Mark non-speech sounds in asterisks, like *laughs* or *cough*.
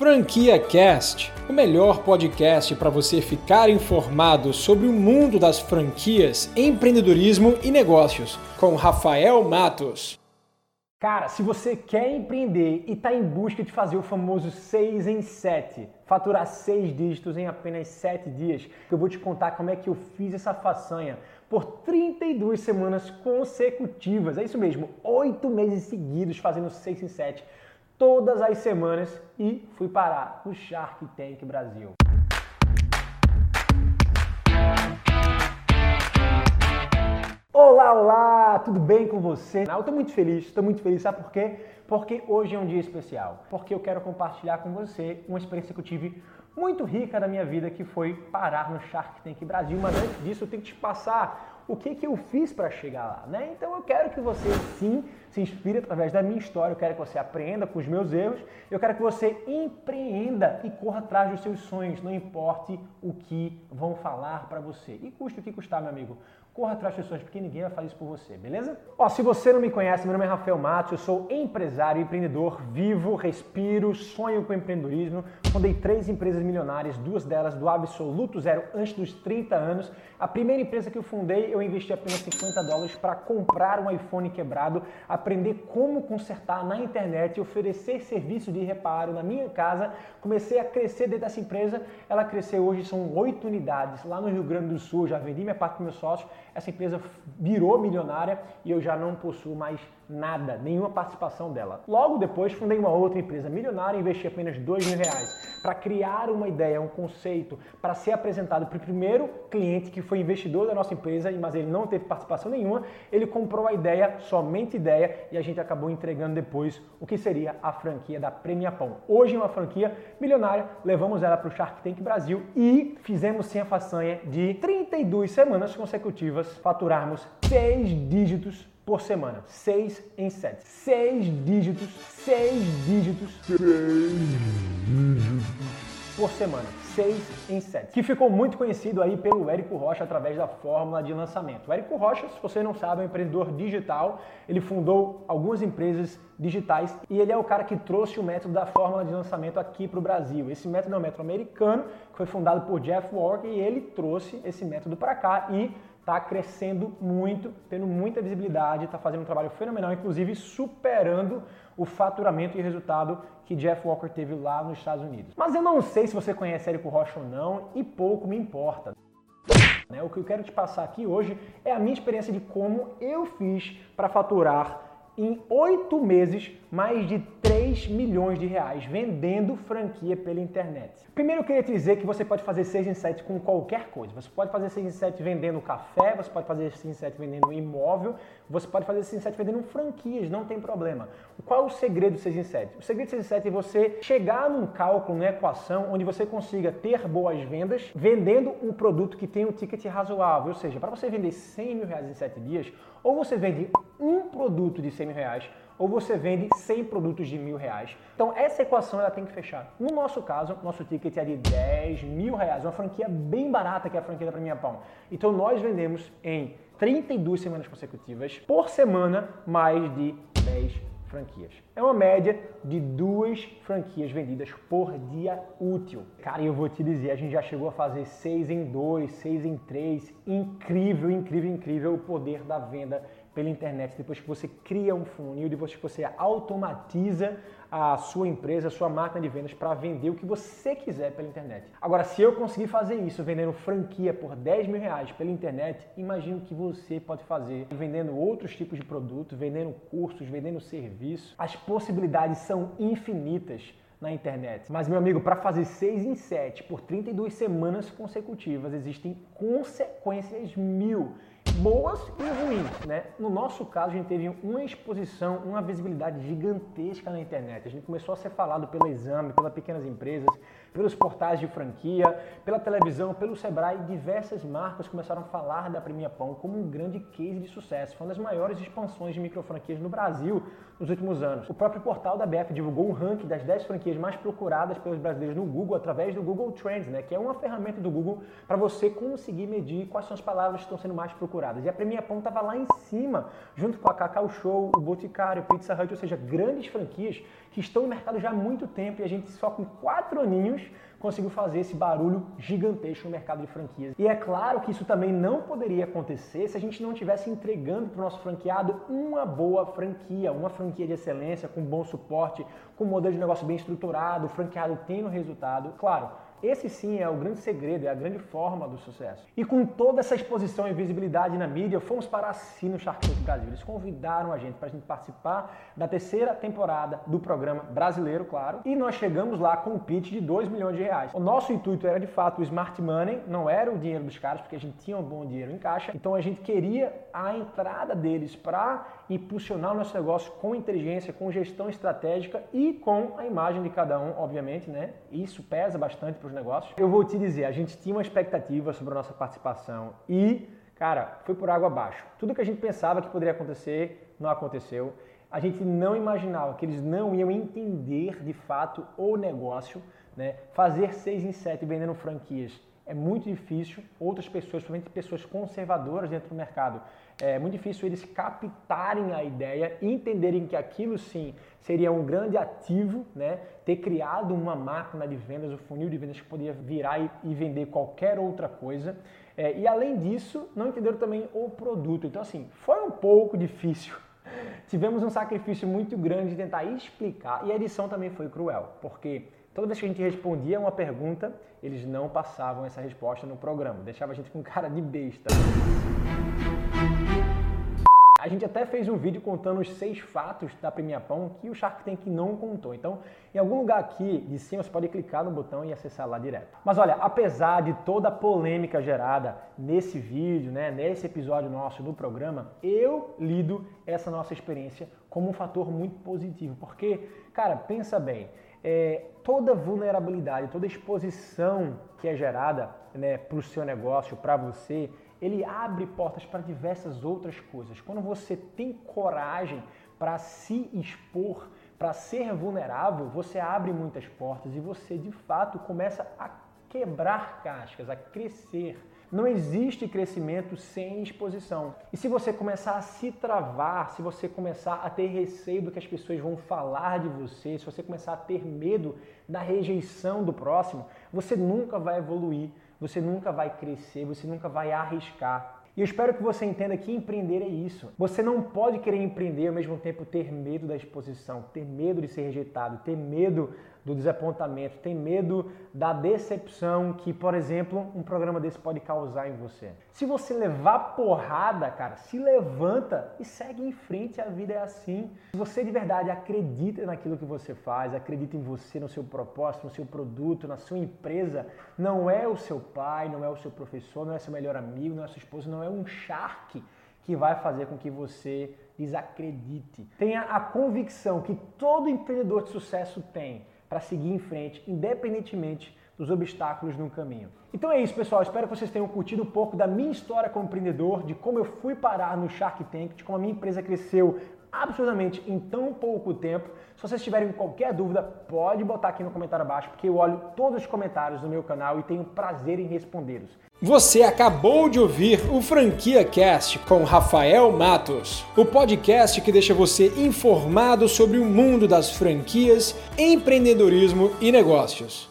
Franquia Cast, o melhor podcast para você ficar informado sobre o mundo das franquias, empreendedorismo e negócios, com Rafael Matos. Cara, se você quer empreender e está em busca de fazer o famoso 6 em 7, faturar 6 dígitos em apenas 7 dias, eu vou te contar como é que eu fiz essa façanha por 32 semanas consecutivas. É isso mesmo, 8 meses seguidos fazendo 6 em 7 todas as semanas e fui parar no Shark Tank Brasil. Olá, olá, tudo bem com você? Eu estou muito feliz, estou muito feliz, sabe por quê? Porque hoje é um dia especial, porque eu quero compartilhar com você uma experiência que eu tive muito rica da minha vida, que foi parar no Shark Tank Brasil. Mas antes disso, eu tenho que te passar o que, que eu fiz para chegar lá, né? Então eu quero que você sim se inspire através da minha história, eu quero que você aprenda com os meus erros, eu quero que você empreenda e corra atrás dos seus sonhos, não importe o que vão falar para você. E custe o que custar, meu amigo corra atrás das sonhos, porque ninguém vai fazer isso por você, beleza? Ó, se você não me conhece, meu nome é Rafael Matos, eu sou empresário, empreendedor, vivo, respiro, sonho com empreendedorismo. Fundei três empresas milionárias, duas delas do absoluto zero antes dos 30 anos. A primeira empresa que eu fundei, eu investi apenas 50 dólares para comprar um iPhone quebrado, aprender como consertar na internet oferecer serviço de reparo na minha casa. Comecei a crescer dentro dessa empresa, ela cresceu hoje, são oito unidades lá no Rio Grande do Sul, já vendi minha parte com meus sócios essa empresa virou milionária e eu já não possuo mais nada, nenhuma participação dela. Logo depois, fundei uma outra empresa milionária e investi apenas dois mil reais para criar uma ideia, um conceito, para ser apresentado para o primeiro cliente que foi investidor da nossa empresa, mas ele não teve participação nenhuma. Ele comprou a ideia, somente ideia, e a gente acabou entregando depois o que seria a franquia da Premia Pão. Hoje, uma franquia milionária, levamos ela para o Shark Tank Brasil e fizemos sem a façanha de 32 semanas consecutivas faturarmos seis dígitos por semana. 6 em 7. 6 dígitos, 6 dígitos. 6 dígitos. Por semana. 6 em 7. Que ficou muito conhecido aí pelo Érico Rocha através da fórmula de lançamento. O Érico Rocha, se você não sabe, é um empreendedor digital. Ele fundou algumas empresas digitais e ele é o cara que trouxe o método da fórmula de lançamento aqui para o Brasil. Esse método é um método americano que foi fundado por Jeff Walker e ele trouxe esse método para cá e está crescendo muito, tendo muita visibilidade, está fazendo um trabalho fenomenal, inclusive superando o faturamento e resultado que Jeff Walker teve lá nos Estados Unidos. Mas eu não sei se você conhece Érico Rocha ou não, e pouco me importa. Né? O que eu quero te passar aqui hoje é a minha experiência de como eu fiz para faturar em oito meses mais de 3 milhões de reais vendendo franquia pela internet. Primeiro eu queria te dizer que você pode fazer 6 em 7 com qualquer coisa. Você pode fazer 6 em 7 vendendo café, você pode fazer 6 em 7 vendendo imóvel, você pode fazer 6 em 7 vendendo franquias, não tem problema. Qual é o segredo do 6 em 7? O segredo do 6 em 7 é você chegar num cálculo, numa equação, onde você consiga ter boas vendas vendendo um produto que tem um ticket razoável. Ou seja, para você vender 100 mil reais em 7 dias, ou você vende um produto de 100 mil reais, ou você vende 100 produtos de mil reais. Então essa equação ela tem que fechar. No nosso caso, nosso ticket é de 10 mil reais, uma franquia bem barata que é a franquia da Premia Pão. Então nós vendemos em 32 semanas consecutivas, por semana, mais de 10 franquias. É uma média de duas franquias vendidas por dia útil. Cara, eu vou te dizer, a gente já chegou a fazer 6 em 2, 6 em 3. Incrível, incrível, incrível o poder da venda pela internet, depois que você cria um funil, depois que você automatiza a sua empresa, a sua máquina de vendas para vender o que você quiser pela internet. Agora, se eu conseguir fazer isso vendendo franquia por 10 mil reais pela internet, imagino que você pode fazer vendendo outros tipos de produtos, vendendo cursos, vendendo serviços. As possibilidades são infinitas na internet. Mas, meu amigo, para fazer 6 em 7 por 32 semanas consecutivas, existem consequências mil boas e ruins, né? No nosso caso, a gente teve uma exposição, uma visibilidade gigantesca na internet. A gente começou a ser falado pelo exame, pelas pequenas empresas, pelos portais de franquia, pela televisão, pelo Sebrae. Diversas marcas começaram a falar da Premia Pão como um grande case de sucesso. Foi uma das maiores expansões de microfranquias no Brasil nos últimos anos. O próprio portal da BF divulgou um ranking das 10 franquias mais procuradas pelos brasileiros no Google através do Google Trends, né? Que é uma ferramenta do Google para você conseguir medir quais são as palavras que estão sendo mais procuradas procuradas. E a Premier Pão estava lá em cima, junto com a Cacau Show, o Boticário, Pizza Hut, ou seja, grandes franquias que estão no mercado já há muito tempo e a gente só com quatro aninhos conseguiu fazer esse barulho gigantesco no mercado de franquias. E é claro que isso também não poderia acontecer se a gente não estivesse entregando para o nosso franqueado uma boa franquia, uma franquia de excelência, com bom suporte, com um modelo de negócio bem estruturado, o franqueado tendo resultado. Claro, esse sim é o grande segredo, é a grande forma do sucesso. E com toda essa exposição e visibilidade na mídia, fomos para assim no Shark Tank Brasil. Eles convidaram a gente para a gente participar da terceira temporada do programa brasileiro, claro. E nós chegamos lá com um pitch de 2 milhões de reais. O nosso intuito era de fato o smart money, não era o dinheiro dos caras, porque a gente tinha um bom dinheiro em caixa. Então a gente queria a entrada deles para impulsionar o nosso negócio com inteligência, com gestão estratégica e com a imagem de cada um, obviamente, né? Isso pesa bastante para os negócios. Eu vou te dizer, a gente tinha uma expectativa sobre a nossa participação e, cara, foi por água abaixo. Tudo que a gente pensava que poderia acontecer não aconteceu. A gente não imaginava que eles não iam entender de fato o negócio, né? Fazer seis em sete vendendo franquias é muito difícil. Outras pessoas, principalmente pessoas conservadoras dentro do mercado, é muito difícil eles captarem a ideia, entenderem que aquilo sim seria um grande ativo, né? ter criado uma máquina de vendas, um funil de vendas que poderia virar e, e vender qualquer outra coisa. É, e além disso, não entenderam também o produto. Então, assim, foi um pouco difícil. *laughs* Tivemos um sacrifício muito grande de tentar explicar e a edição também foi cruel, porque Toda vez que a gente respondia uma pergunta, eles não passavam essa resposta no programa, deixava a gente com cara de besta. A gente até fez um vídeo contando os seis fatos da Premia Pão que o Shark Tank não contou. Então, em algum lugar aqui de cima, você pode clicar no botão e acessar lá direto. Mas olha, apesar de toda a polêmica gerada nesse vídeo, né, nesse episódio nosso do programa, eu lido essa nossa experiência como um fator muito positivo. Porque, cara, pensa bem, é, toda vulnerabilidade, toda exposição que é gerada né, para o seu negócio, para você, ele abre portas para diversas outras coisas. Quando você tem coragem para se expor, para ser vulnerável, você abre muitas portas e você de fato começa a quebrar cascas, a crescer. Não existe crescimento sem exposição. E se você começar a se travar, se você começar a ter receio do que as pessoas vão falar de você, se você começar a ter medo da rejeição do próximo, você nunca vai evoluir, você nunca vai crescer, você nunca vai arriscar. E eu espero que você entenda que empreender é isso. Você não pode querer empreender ao mesmo tempo ter medo da exposição, ter medo de ser rejeitado, ter medo do desapontamento, tem medo da decepção que, por exemplo, um programa desse pode causar em você. Se você levar porrada, cara, se levanta e segue em frente, a vida é assim. Se você de verdade acredita naquilo que você faz, acredita em você, no seu propósito, no seu produto, na sua empresa, não é o seu pai, não é o seu professor, não é seu melhor amigo, não é sua esposa, não é um shark que vai fazer com que você desacredite. Tenha a convicção que todo empreendedor de sucesso tem para seguir em frente, independentemente dos obstáculos no caminho. Então é isso, pessoal. Espero que vocês tenham curtido um pouco da minha história como empreendedor, de como eu fui parar no Shark Tank, de como a minha empresa cresceu absurdamente em tão pouco tempo. Se vocês tiverem qualquer dúvida, pode botar aqui no comentário abaixo, porque eu olho todos os comentários do meu canal e tenho prazer em respondê-los. Você acabou de ouvir o Franquia Cast com Rafael Matos, o podcast que deixa você informado sobre o mundo das franquias, empreendedorismo e negócios.